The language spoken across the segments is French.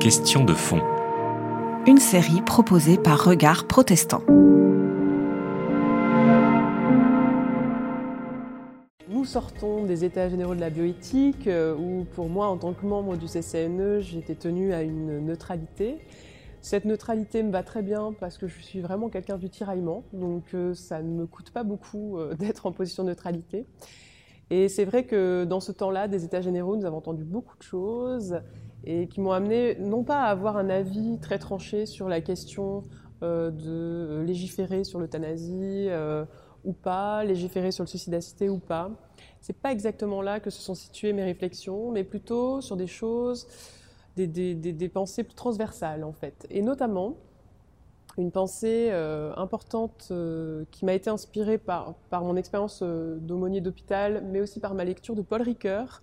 Question de fond. Une série proposée par Regard Protestant. Nous sortons des états généraux de la bioéthique euh, où pour moi en tant que membre du CCNE j'étais tenu à une neutralité. Cette neutralité me va très bien parce que je suis vraiment quelqu'un du tiraillement, donc euh, ça ne me coûte pas beaucoup euh, d'être en position de neutralité. Et c'est vrai que dans ce temps-là, des États généraux, nous avons entendu beaucoup de choses et qui m'ont amené non pas à avoir un avis très tranché sur la question euh, de légiférer sur l'euthanasie euh, ou pas, légiférer sur le suicide assisté ou pas. C'est pas exactement là que se sont situées mes réflexions, mais plutôt sur des choses, des, des, pensées plus transversales en fait. Et notamment, une pensée euh, importante euh, qui m'a été inspirée par, mon expérience euh, d'aumônier d'hôpital, mais aussi par ma lecture de Paul Ricoeur,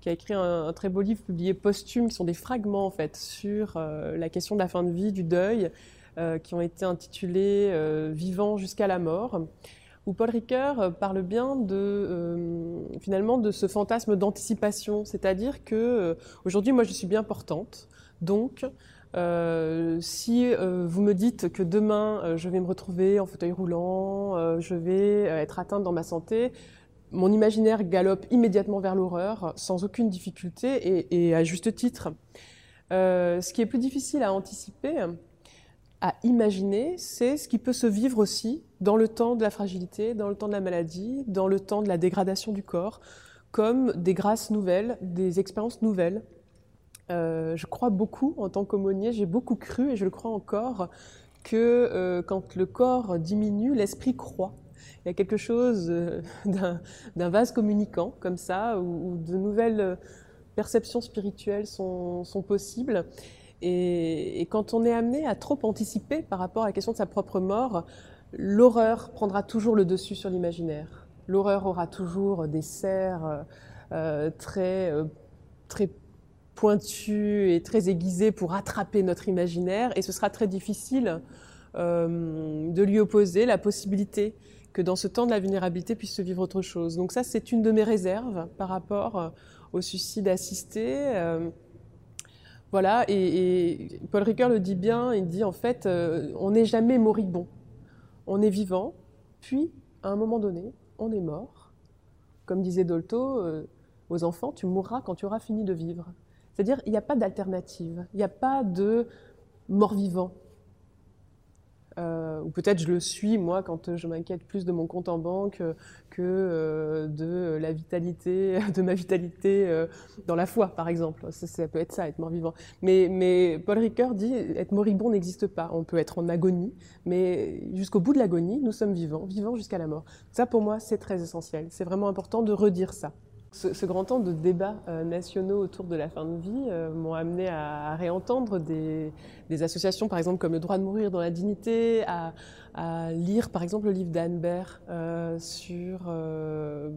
qui a écrit un, très beau livre publié posthume, qui sont des fragments en fait sur la question de la fin de vie, du deuil, qui ont été intitulés Vivant jusqu'à la mort où Paul Ricoeur parle bien de finalement de ce fantasme d'anticipation, c'est-à-dire que aujourd'hui moi je suis bien portante, donc euh, si euh, vous me dites que demain euh, je vais me retrouver en fauteuil roulant, je vais être atteinte dans ma santé, mon imaginaire galope immédiatement vers l'horreur sans aucune difficulté et, à juste titre. Ce qui est plus difficile à anticiper, à imaginer, c'est ce qui peut se vivre aussi dans le temps de la fragilité, dans le temps de la maladie, dans le temps de la dégradation du corps, comme des grâces nouvelles, des expériences nouvelles euh, je crois beaucoup en tant qu'aumônier, j'ai beaucoup cru et je le crois encore que euh, quand le corps diminue, l'esprit croît. Il y a quelque chose euh, d'un vase communicant comme ça, où, de nouvelles perceptions spirituelles sont, possibles. Et, quand on est amené à trop anticiper par rapport à la question de sa propre mort, l'horreur prendra toujours le dessus sur l'imaginaire. L'horreur aura toujours des serres très, très pointu et très aiguisé pour attraper notre imaginaire et ce sera très difficile euh, de lui opposer la possibilité que dans ce temps de la vulnérabilité puisse se vivre autre chose. Donc ça, c'est une de mes réserves par rapport euh, au suicide assisté. Euh, voilà, et, Paul Ricoeur le dit bien, il dit en fait, on n'est jamais moribond, on est vivant, puis à un moment donné, on est mort. Comme disait Dolto, aux enfants, tu mourras quand tu auras fini de vivre. C'est-à-dire, il n'y a pas d'alternative, il n'y a pas de mort-vivant. Euh, ou peut-être je le suis, moi, quand je m'inquiète plus de mon compte en banque que euh, de la vitalité, de ma vitalité euh, dans la foi, par exemple. Ça, ça, peut être ça, être mort-vivant. Mais, mais Paul Ricoeur dit, être moribond n'existe pas. On peut être en agonie, mais jusqu'au bout de l'agonie, nous sommes vivants, vivants jusqu'à la mort. Ça, pour moi, c'est très essentiel. C'est vraiment important de redire ça. Ce, grand temps de débats euh, nationaux autour de la fin de vie euh, m'ont amené à, réentendre des, associations, par exemple, comme le droit de mourir dans la dignité, à, lire, par exemple, le livre d'Anne euh, sur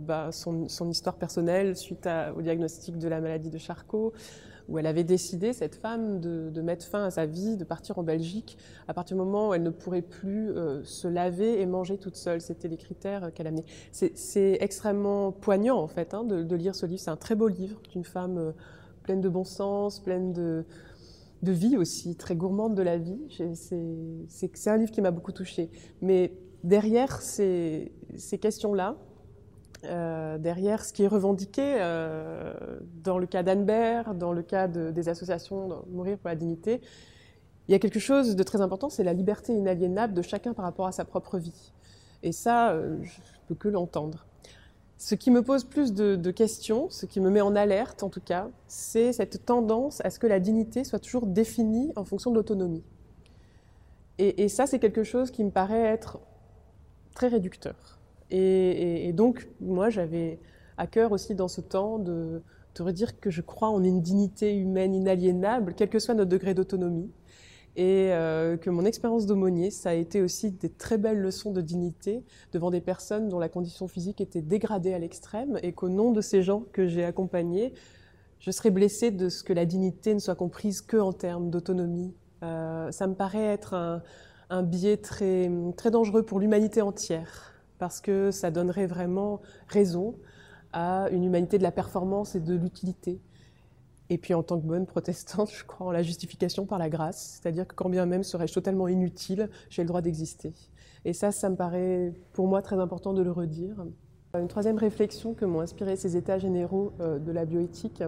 bah, son, histoire personnelle suite au diagnostic de la maladie de Charcot, où elle avait décidé, cette femme, de, mettre fin à sa vie, de partir en Belgique, à partir du moment où elle ne pourrait plus euh, se laver et manger toute seule. C'était les critères qu'elle a amenés. C'est extrêmement poignant, en fait, hein, de, lire ce livre. C'est un très beau livre d'une femme euh, pleine de bon sens, pleine de, vie aussi, très gourmande de la vie. C'est un livre qui m'a beaucoup touchée. Mais derrière ces questions-là, euh, derrière ce qui est revendiqué euh, dans le cas d'Anne dans le cas de, des associations Mourir pour la dignité, il y a quelque chose de très important, c'est la liberté inaliénable de chacun par rapport à sa propre vie. Et ça, euh, je peux que l'entendre. Ce qui me pose plus de, de, questions, ce qui me met en alerte en tout cas, c'est cette tendance à ce que la dignité soit toujours définie en fonction de l'autonomie. Et, et, ça, c'est quelque chose qui me paraît être très réducteur. Et, donc, moi, j'avais à cœur aussi dans ce temps de, de redire que je crois en une dignité humaine inaliénable, quel que soit notre degré d'autonomie, et euh, que mon expérience d'aumônier, ça a été aussi des très belles leçons de dignité devant des personnes dont la condition physique était dégradée à l'extrême, et qu'au nom de ces gens que j'ai accompagnés, je serais blessée de ce que la dignité ne soit comprise que en termes d'autonomie. Euh, ça me paraît être un, biais très dangereux pour l'humanité entière parce que ça donnerait vraiment raison à une humanité de la performance et de l'utilité. Et puis en tant que bonne protestante, je crois en la justification par la grâce, c'est-à-dire que quand bien même serais-je totalement inutile, j'ai le droit d'exister. Et ça, ça me paraît pour moi très important de le redire. Une troisième réflexion que m'ont inspiré ces états généraux euh, de la bioéthique,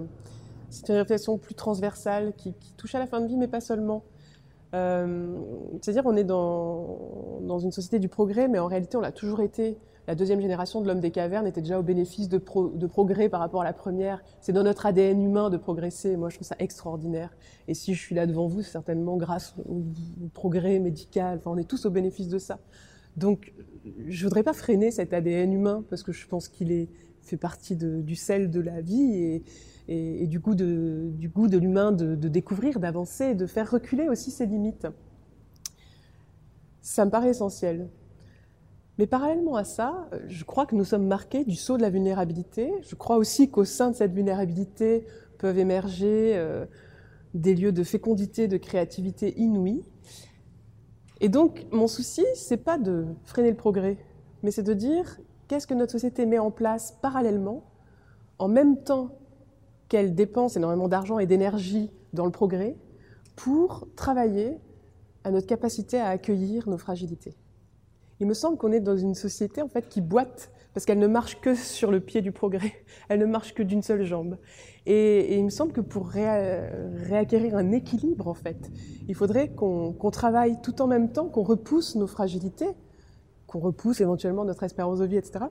c'est une réflexion plus transversale qui, touche à la fin de vie, mais pas seulement. Euh, c'est-à-dire qu'on est dans, dans une société du progrès, mais en réalité on l'a toujours été la deuxième génération de l'homme des cavernes était déjà au bénéfice de, progrès par rapport à la première. C'est dans notre ADN humain de progresser. Moi, je trouve ça extraordinaire. Et si je suis là devant vous, c'est certainement grâce au, progrès médical. Enfin, on est tous au bénéfice de ça. Donc, je voudrais pas freiner cet ADN humain parce que je pense qu'il est fait partie du sel de la vie et, du goût de, l'humain de, découvrir, d'avancer, de faire reculer aussi ses limites. Ça me paraît essentiel. Mais parallèlement à ça, je crois que nous sommes marqués du saut de la vulnérabilité. Je crois aussi qu'au sein de cette vulnérabilité peuvent émerger euh, des lieux de fécondité, de créativité inouïe. Et donc, mon souci, c'est pas de freiner le progrès, mais c'est de dire qu'est-ce que notre société met en place parallèlement, en même temps qu'elle dépense énormément d'argent et d'énergie dans le progrès, pour travailler à notre capacité à accueillir nos fragilités? Il me semble qu'on est dans une société en fait qui boite parce qu'elle ne marche que sur le pied du progrès, elle ne marche que d'une seule jambe. Et, il me semble que pour réacquérir un équilibre en fait, il faudrait qu'on travaille tout en même temps, qu'on repousse nos fragilités, qu'on repousse éventuellement notre espérance de vie, etc.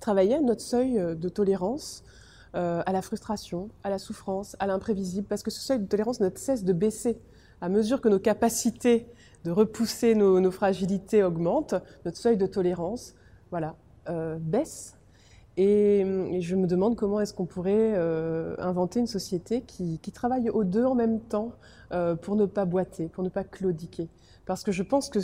Travailler notre seuil euh, de tolérance euh, à la frustration, à la souffrance, à l'imprévisible, parce que ce seuil de tolérance ne cesse de baisser à mesure que nos capacités de repousser nos, fragilités augmente, notre seuil de tolérance voilà, euh, baisse. Et, je me demande comment est-ce qu'on pourrait inventer une société qui, travaille aux deux en même temps pour ne pas boiter, pour ne pas claudiquer. Parce que je pense que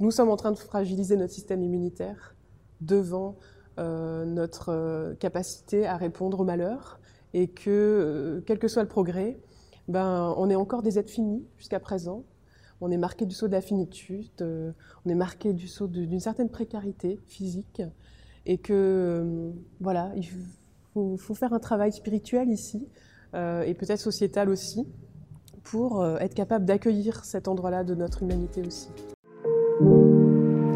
nous sommes en train de fragiliser notre système immunitaire devant notre capacité à répondre au malheur et que, quel que soit le progrès, ben, on est encore des êtres finis jusqu'à présent on est marqué du saut de euh, on est marqué du saut d'une certaine précarité physique, et que euh, voilà, il faut, faire un travail spirituel ici, euh, et peut-être sociétal aussi, pour être capable d'accueillir cet endroit-là de notre humanité aussi.